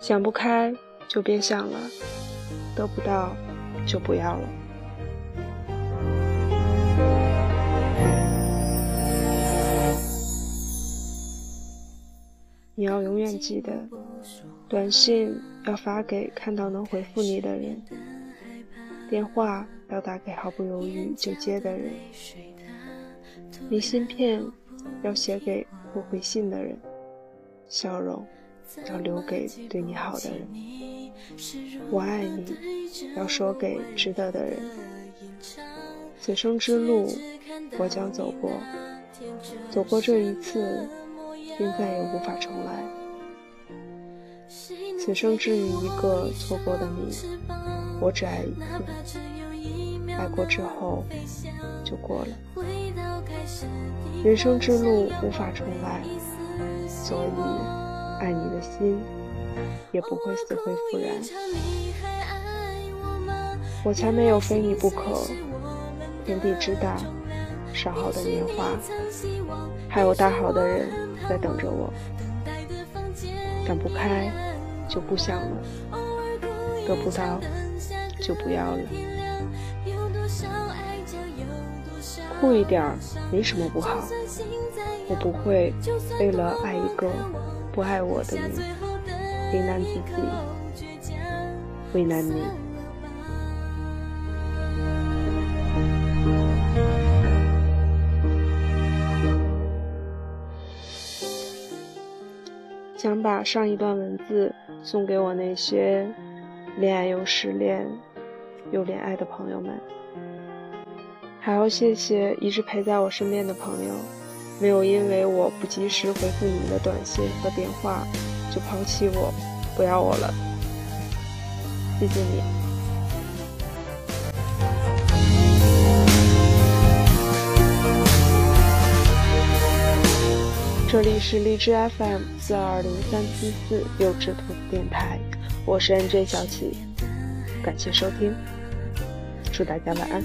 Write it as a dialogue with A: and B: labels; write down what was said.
A: 想不开就别想了，得不到就不要了。你要永远记得，短信要发给看到能回复你的人，电话要打给毫不犹豫就接的人，明信片要写给会回信的人，笑容要留给对你好的人，我爱你要说给值得的人，此生之路我将走过，走过这一次。便再也无法重来。此生只与一个错过的你，我只爱一次。爱过之后就过了。人生之路无法重来，所以爱你的心也不会死灰复燃。我才没有非你不可。天地之大，少好的年华，还有大好的人。在等着我，想不开就不想了，得不到就不要了。酷一点没什么不好，我不会为了爱一个不爱我的你，为难自己，为难你。想把上一段文字送给我那些恋爱又失恋又恋爱的朋友们，还要谢谢一直陪在我身边的朋友，没有因为我不及时回复你们的短信和电话就抛弃我，不要我了，谢谢你。这里是荔枝 FM 四二零三七四幼稚兔子电台，我是 NJ 小启，感谢收听，祝大家晚安。